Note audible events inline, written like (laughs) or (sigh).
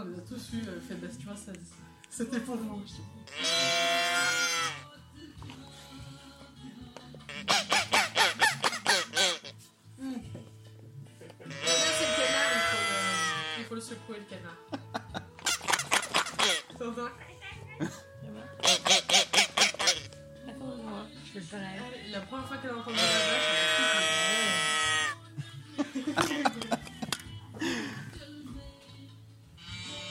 on les a tous eu, euh, fête d'Astura, ça- c'était pour vous. Hmm. Là, c'est le canard, il faut le, il faut le secouer, le canard. T'entends Attends, moi, je fais pareil. La première fois qu'elle a entendu la vache, elle a flippé. (laughs) (laughs)